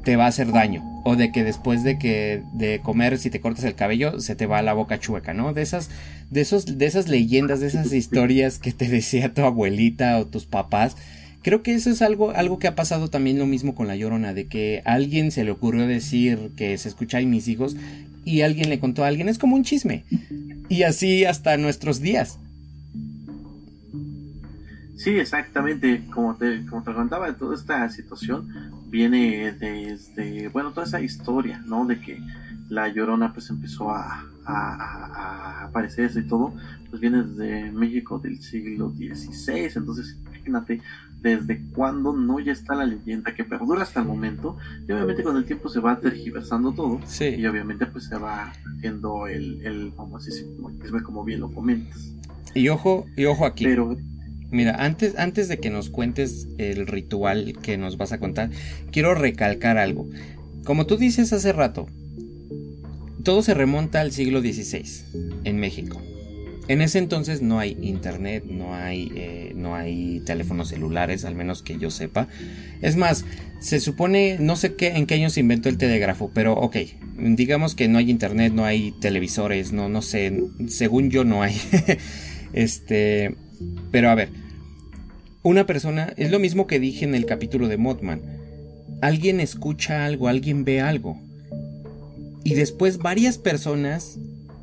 [SPEAKER 1] te va a hacer daño. O de que después de que de comer, si te cortas el cabello, se te va la boca chueca, ¿no? De esas, de esos, de esas leyendas, de esas historias que te decía tu abuelita o tus papás. Creo que eso es algo, algo que ha pasado también lo mismo con la llorona, de que a alguien se le ocurrió decir que se escucha en mis hijos y alguien le contó a alguien, es como un chisme. Y así hasta nuestros días.
[SPEAKER 4] Sí, exactamente. Como te, como te contaba, toda esta situación viene desde, bueno, toda esa historia, ¿no? De que la llorona pues empezó a, a, aparecerse y todo, pues viene desde México del siglo XVI. Entonces, imagínate desde cuándo no ya está la leyenda que perdura hasta el momento. Y obviamente con el tiempo se va tergiversando todo. Y obviamente pues se va haciendo el, el famosísimo como bien lo comentas.
[SPEAKER 1] Y ojo, y ojo aquí. Pero, Mira, antes, antes de que nos cuentes el ritual que nos vas a contar, quiero recalcar algo. Como tú dices hace rato, todo se remonta al siglo XVI en México. En ese entonces no hay internet, no hay, eh, no hay teléfonos celulares, al menos que yo sepa. Es más, se supone, no sé qué, en qué año se inventó el telégrafo, pero ok, digamos que no hay internet, no hay televisores, no, no sé, según yo no hay. este, pero a ver, una persona, es lo mismo que dije en el capítulo de Mothman. Alguien escucha algo, alguien ve algo. y después varias personas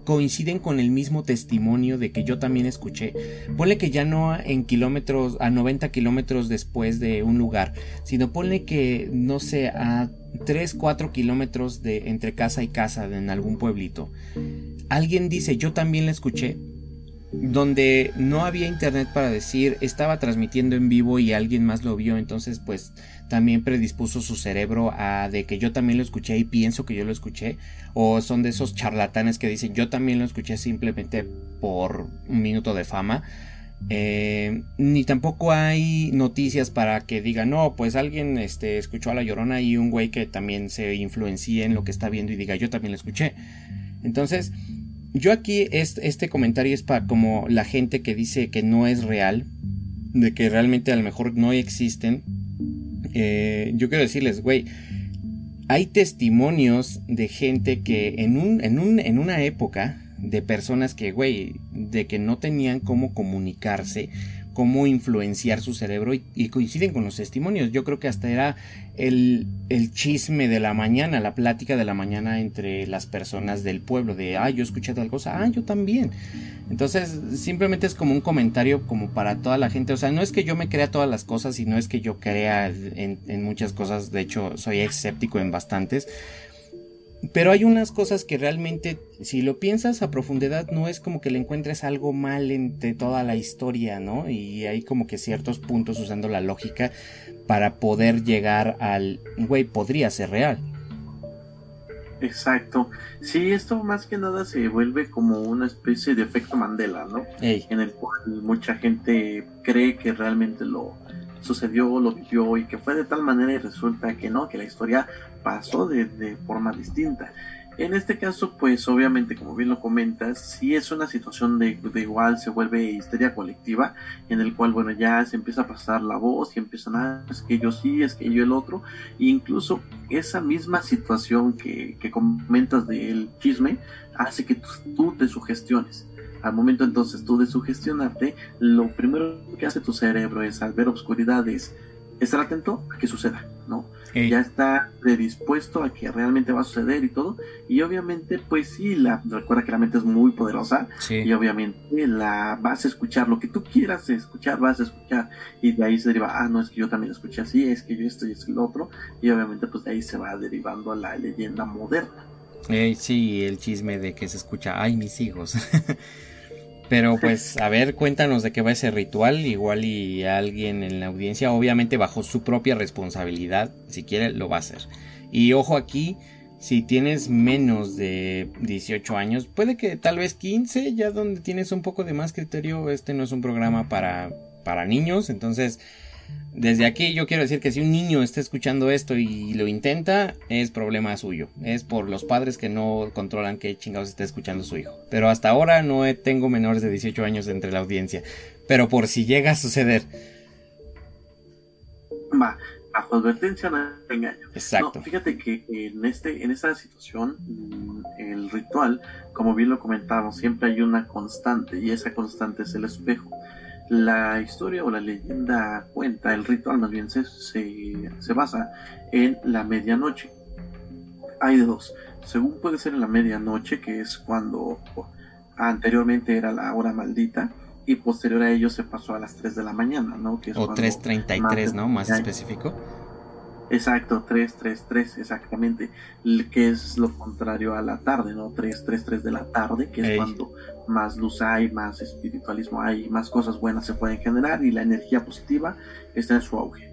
[SPEAKER 1] coinciden con el mismo testimonio de que yo también escuché. Ponle que ya no en kilómetros, a 90 kilómetros después de un lugar, sino ponle que, no sé, a 3, 4 kilómetros de entre casa y casa en algún pueblito. Alguien dice, yo también la escuché, donde no había internet para decir estaba transmitiendo en vivo y alguien más lo vio, entonces pues también predispuso su cerebro a de que yo también lo escuché y pienso que yo lo escuché, o son de esos charlatanes que dicen yo también lo escuché simplemente por un minuto de fama. Eh, ni tampoco hay noticias para que digan no pues alguien este escuchó a la llorona y un güey que también se influencie en lo que está viendo y diga yo también lo escuché entonces yo aquí este, comentario es para como la gente que dice que no es real, de que realmente a lo mejor no existen. Eh, yo quiero decirles, güey, hay testimonios de gente que en, un, en, un, en una época de personas que, güey, de que no tenían cómo comunicarse, cómo influenciar su cerebro y, coinciden con los testimonios. Yo creo que hasta era el, el, chisme de la mañana, la plática de la mañana entre las personas del pueblo, de, ah, yo he escuchado tal cosa, ah, yo también. Entonces, simplemente es como un comentario como para toda la gente. O sea, no es que yo me crea todas las cosas y no es que yo crea en, en muchas cosas, de hecho, soy escéptico en bastantes pero hay unas cosas que realmente, si lo piensas a profundidad, no es como que le encuentres algo mal entre toda la historia, ¿no? Y hay como que ciertos puntos usando la lógica para poder llegar al, güey, podría ser real.
[SPEAKER 4] Exacto. Sí, esto más que nada se vuelve como una especie de efecto Mandela, ¿no? En el cual mucha gente cree que realmente lo, sucedió, lo vivió y que fue de tal manera y resulta que no, que la historia pasó de, forma distinta. En este caso, pues obviamente, como bien lo comentas, sí es una situación de, de, igual se vuelve histeria colectiva, en el cual, bueno, ya se empieza a pasar la voz y empiezan a, es que yo sí, es que yo el otro, e incluso esa misma situación que, que comentas del chisme hace que tú te sugestiones. Al momento entonces tú de sugestionarte, lo primero que hace tu cerebro es al ver obscuridades estar atento a que suceda, ¿no? Ya está predispuesto a que realmente va a suceder y todo. Y obviamente, pues sí, la, recuerda que la mente es muy poderosa. Y obviamente la vas a escuchar, lo que tú quieras escuchar, vas a escuchar. Y de ahí se deriva, ah, no, es que yo también escuché así, es que yo esto y es el otro. Y obviamente, pues de ahí se va derivando a la leyenda moderna.
[SPEAKER 1] sí, el chisme de que se escucha, ay, mis hijos. Pero pues, a ver, cuéntanos de qué va ese ritual, igual y alguien en la audiencia, obviamente bajo su propia responsabilidad, si quiere, lo va a hacer. Y ojo aquí, si tienes menos de 18 años, puede que tal vez 15, ya donde tienes un poco de más criterio, este no es un programa para, para niños, entonces desde aquí yo quiero decir que si un niño está escuchando esto y lo intenta, es problema suyo. Es por los padres que no controlan qué chingados está escuchando su hijo. Pero hasta ahora no tengo menores de 18 años entre la audiencia. Pero por si llega a suceder.
[SPEAKER 4] Va, bajo advertencia no engaño.
[SPEAKER 1] Exacto.
[SPEAKER 4] fíjate que en este, en esta situación, mm, el ritual, como bien lo comentábamos, siempre hay una constante, y esa constante es el espejo. La historia o la leyenda cuenta, el ritual más bien se, se, basa en la medianoche. Hay de dos. Según puede ser en la medianoche, que es cuando anteriormente era la hora maldita, y posterior a ello se pasó a las 3 de la mañana, ¿no? Que
[SPEAKER 1] es o 3.33, ¿no? Más específico.
[SPEAKER 4] Exacto, 333, exactamente, que es lo contrario a la tarde, ¿no? 333 de la tarde, que es cuando más luz hay, más espiritualismo hay, más cosas buenas se pueden generar y la energía positiva está en su auge.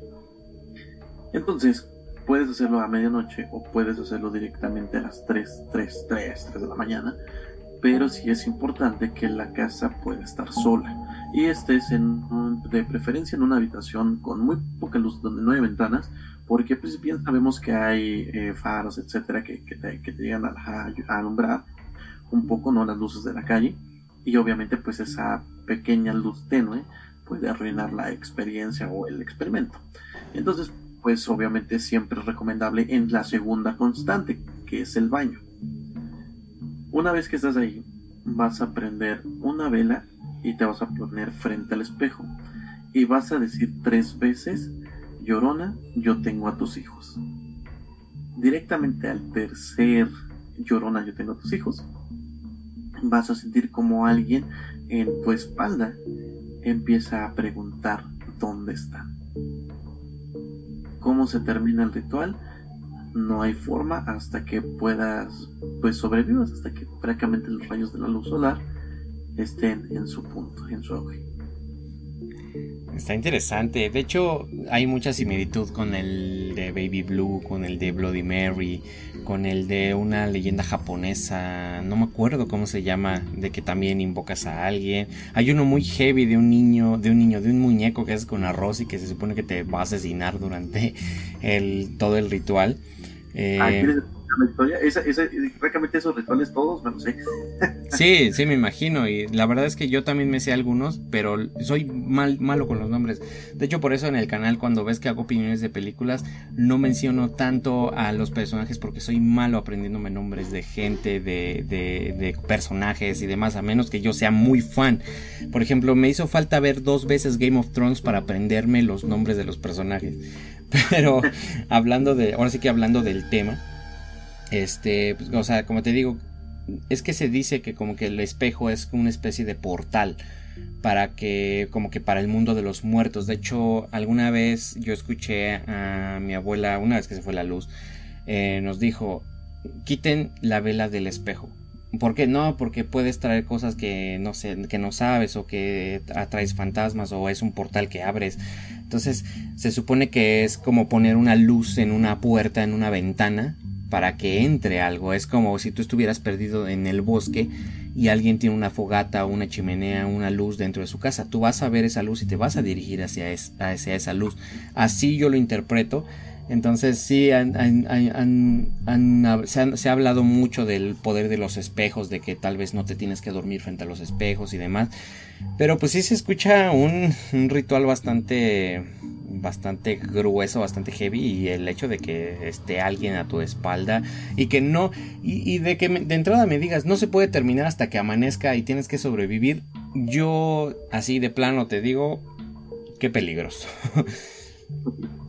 [SPEAKER 4] Entonces, puedes hacerlo a medianoche o puedes hacerlo directamente a las 3, 3, 3, 3 de la mañana, pero sí es importante que la casa pueda estar sola y estés en, de preferencia en una habitación con muy poca luz, donde no hay ventanas, porque pues bien sabemos que hay eh, faros, etcétera, que, te, llegan a, alumbrar un poco, ¿no? Las luces de la calle, y obviamente pues esa pequeña luz tenue puede arruinar la experiencia o el experimento. Entonces, pues obviamente siempre es recomendable en la segunda constante, que es el baño. Una vez que estás ahí, vas a prender una vela y te vas a poner frente al espejo y vas a decir tres veces Llorona, yo tengo a tus hijos. Directamente al tercer llorona, yo tengo tus hijos, vas a sentir como alguien en tu espalda empieza a preguntar dónde están. ¿Cómo se termina el ritual? No hay forma hasta que puedas, pues sobrevivas, hasta que prácticamente los rayos de la luz solar estén en su punto, en su auge.
[SPEAKER 1] Está interesante. De hecho, hay mucha similitud con el de Baby Blue, con el de Bloody Mary, con el de una leyenda japonesa. No me acuerdo cómo se llama, de que también invocas a alguien. Hay uno muy heavy de un niño, de un niño, de un muñeco que es con arroz y que se supone que te va a asesinar durante el, todo el ritual.
[SPEAKER 4] Eh, esos rituales todos me los sé.
[SPEAKER 1] sí, sí, me imagino. Y la verdad es que yo también me sé algunos, pero soy mal, malo con los nombres. De hecho, por eso en el canal, cuando ves que hago opiniones de películas, no menciono tanto a los personajes porque soy malo aprendiéndome nombres de gente, de, de personajes y demás, a menos que yo sea muy fan. Por ejemplo, me hizo falta ver dos veces Game of Thrones para aprenderme los nombres de los personajes. Pero hablando de, ahora sí que hablando del tema, este, pues, o sea, como te digo, es que se dice que como que el espejo es una especie de portal para que como que para el mundo de los muertos. De hecho, alguna vez yo escuché a mi abuela, una vez que se fue la luz, eh, nos dijo, quiten la vela del espejo. ¿Por qué no? Porque puedes traer cosas que no sé, que no sabes o que atraes fantasmas o es un portal que abres. Entonces, se supone que es como poner una luz en una puerta, en una ventana para que entre algo. Es como si tú estuvieras perdido en el bosque y alguien tiene una fogata, una chimenea, una luz dentro de su casa. Tú vas a ver esa luz y te vas a dirigir hacia, esa luz. Así yo lo interpreto. Entonces sí, se, ha hablado mucho del poder de los espejos, de que tal vez no te tienes que dormir frente a los espejos y demás. Pero pues sí se escucha un ritual bastante bastante grueso, bastante heavy y el hecho de que esté alguien a tu espalda y que no, y, de que de entrada me digas, no se puede terminar hasta que amanezca y tienes que sobrevivir, yo así de plano te digo, qué peligroso.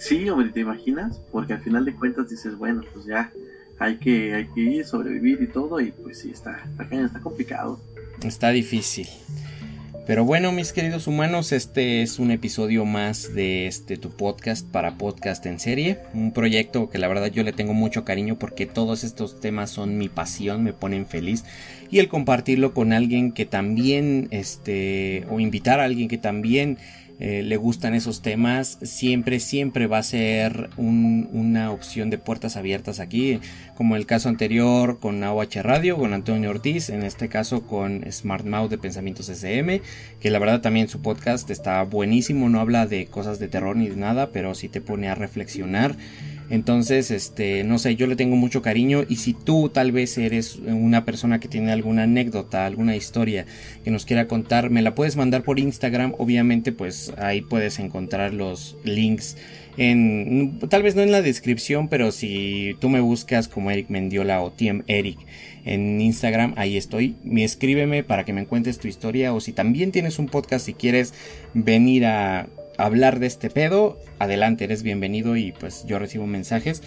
[SPEAKER 4] Sí, hombre, ¿te imaginas? Porque al final de cuentas dices, bueno, pues ya hay que, hay que ir, sobrevivir y todo, y pues sí, está, está, está complicado.
[SPEAKER 1] Está difícil. Pero bueno, mis queridos humanos, este es un episodio más de este tu podcast para podcast en serie, un proyecto que la verdad yo le tengo mucho cariño porque todos estos temas son mi pasión, me ponen feliz y el compartirlo con alguien que también este o invitar a alguien que también eh, le gustan esos temas, siempre, siempre va a ser una opción de puertas abiertas aquí, como el caso anterior con AOH Radio, con Antonio Ortiz, en este caso con Smart Mouth de Pensamientos SM, que la verdad también su podcast está buenísimo, no habla de cosas de terror ni de nada, pero sí te pone a reflexionar. Entonces, este, no sé, yo le tengo mucho cariño y si tú tal vez eres una persona que tiene alguna anécdota, alguna historia que nos quiera contar, me la puedes mandar por Instagram, obviamente pues ahí puedes encontrar los links en, tal vez no en la descripción, pero si tú me buscas como Eric Mendiola o Tiem Eric en Instagram, ahí estoy. Me escríbeme para que me cuentes tu historia o si también tienes un podcast y quieres venir a hablar de este pedo, adelante, eres bienvenido y pues yo recibo mensajes.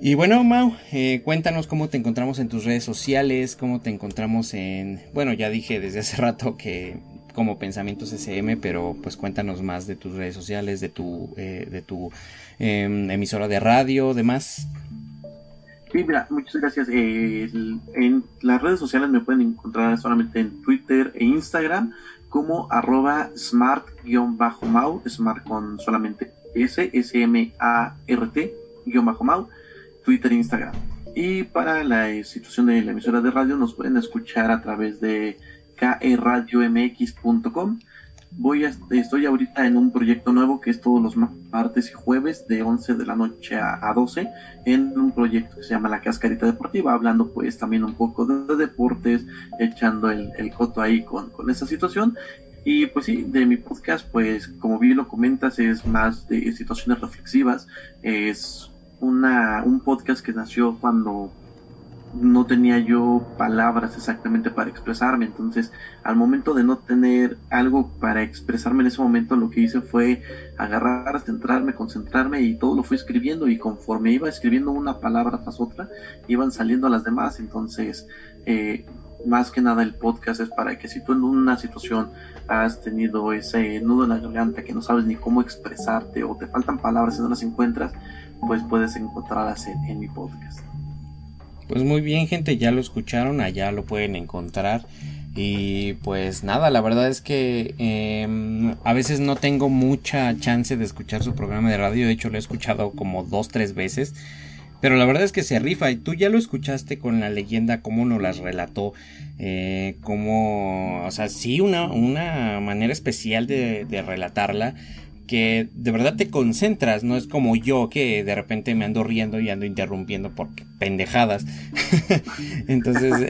[SPEAKER 1] Y bueno, Mau, eh, cuéntanos cómo te encontramos en tus redes sociales, cómo te encontramos en... Bueno, ya dije desde hace rato que como Pensamientos SM, pero pues cuéntanos más de tus redes sociales, de tu, eh, de tu em, emisora de radio, demás.
[SPEAKER 4] Sí, mira, muchas gracias. Eh, en las redes sociales me pueden encontrar solamente en Twitter e Instagram como arroba smart-mau, smart con solamente S, S-M-A-R-T, mau, Twitter e Instagram. Y para la institución de la emisora de radio nos pueden escuchar a través de kradiomx.com voy a, estoy ahorita en un proyecto nuevo que es todos los martes y jueves de 11 de la noche a, 12 en un proyecto que se llama La Cascarita Deportiva, hablando pues también un poco de, deportes, echando el, el, coto ahí con, con esa situación. Y pues sí, de mi podcast, pues como bien lo comentas, es más de situaciones reflexivas. Es una, un podcast que nació cuando no tenía yo palabras exactamente para expresarme. Entonces, al momento de no tener algo para expresarme en ese momento, lo que hice fue agarrar, centrarme, concentrarme y todo lo fui escribiendo. Y conforme iba escribiendo una palabra tras otra, iban saliendo las demás. Entonces, eh, más que nada el podcast es para que si tú en una situación has tenido ese nudo en la garganta que no sabes ni cómo expresarte o te faltan palabras y no las encuentras, pues puedes encontrarlas en mi podcast.
[SPEAKER 1] Pues muy bien gente, ya lo escucharon, allá lo pueden encontrar. Y pues nada, la verdad es que em, a veces no tengo mucha chance de escuchar su programa de radio, de hecho lo he escuchado como dos, tres veces. Pero la verdad es que se rifa y tú ya lo escuchaste con la leyenda, cómo nos las relató, eh, o sea, sí, una, una manera especial de relatarla que de verdad te concentras, no es como yo que de repente me ando riendo y ando interrumpiendo por pendejadas. Entonces,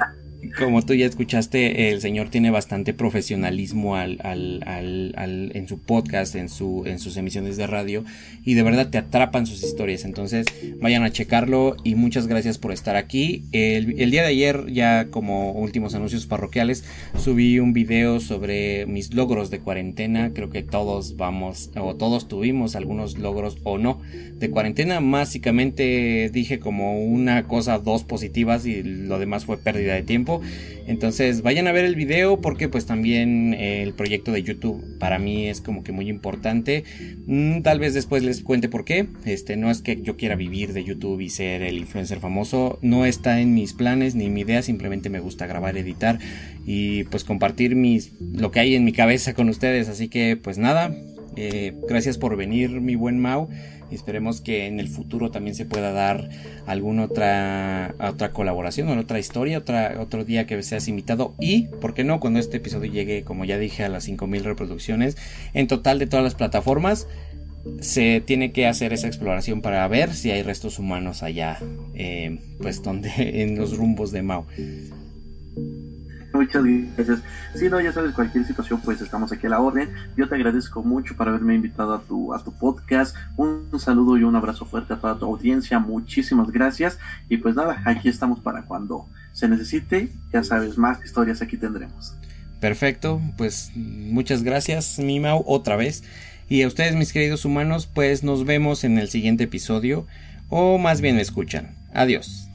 [SPEAKER 1] como tú ya escuchaste, el señor tiene bastante profesionalismo al, al, al, en su podcast, en, su, en sus emisiones de radio, y de verdad te atrapan sus historias. Entonces, vayan a checarlo y muchas gracias por estar aquí. El, el día de ayer, ya como últimos anuncios parroquiales, subí un video sobre mis logros de cuarentena. Creo que todos vamos, o todos tuvimos algunos logros o no de cuarentena. Básicamente dije como una cosa, dos positivas, y lo demás fue pérdida de tiempo. Entonces vayan a ver el video porque pues también eh, el proyecto de YouTube para mí es como que muy importante. Mm, tal vez después les cuente por qué. Este no es que yo quiera vivir de YouTube y ser el influencer famoso. No está en mis planes ni en mi idea. Simplemente me gusta grabar, editar y pues compartir mis lo que hay en mi cabeza con ustedes. Así que pues nada. Eh, gracias por venir mi buen Mau esperemos que en el futuro también se pueda dar alguna otra, otra colaboración o otra historia, otra, otro día que seas invitado y, ¿por qué no? Cuando este episodio llegue, como ya dije, a las 5000 reproducciones en total de todas las plataformas, se tiene que hacer esa exploración para ver si hay restos humanos allá, eh, pues donde en los rumbos de Mao.
[SPEAKER 4] Muchas gracias. Si no, ya sabes, cualquier situación, pues estamos aquí a la orden. Yo te agradezco mucho por haberme invitado a tu, a tu podcast. Un, saludo y un abrazo fuerte a toda tu audiencia. Muchísimas gracias. Y pues nada, aquí estamos para cuando se necesite. Ya sabes, más historias aquí tendremos.
[SPEAKER 1] Perfecto, pues muchas gracias, Mimau, otra vez. Y a ustedes, mis queridos humanos, pues nos vemos en el siguiente episodio. O más bien me escuchan. Adiós.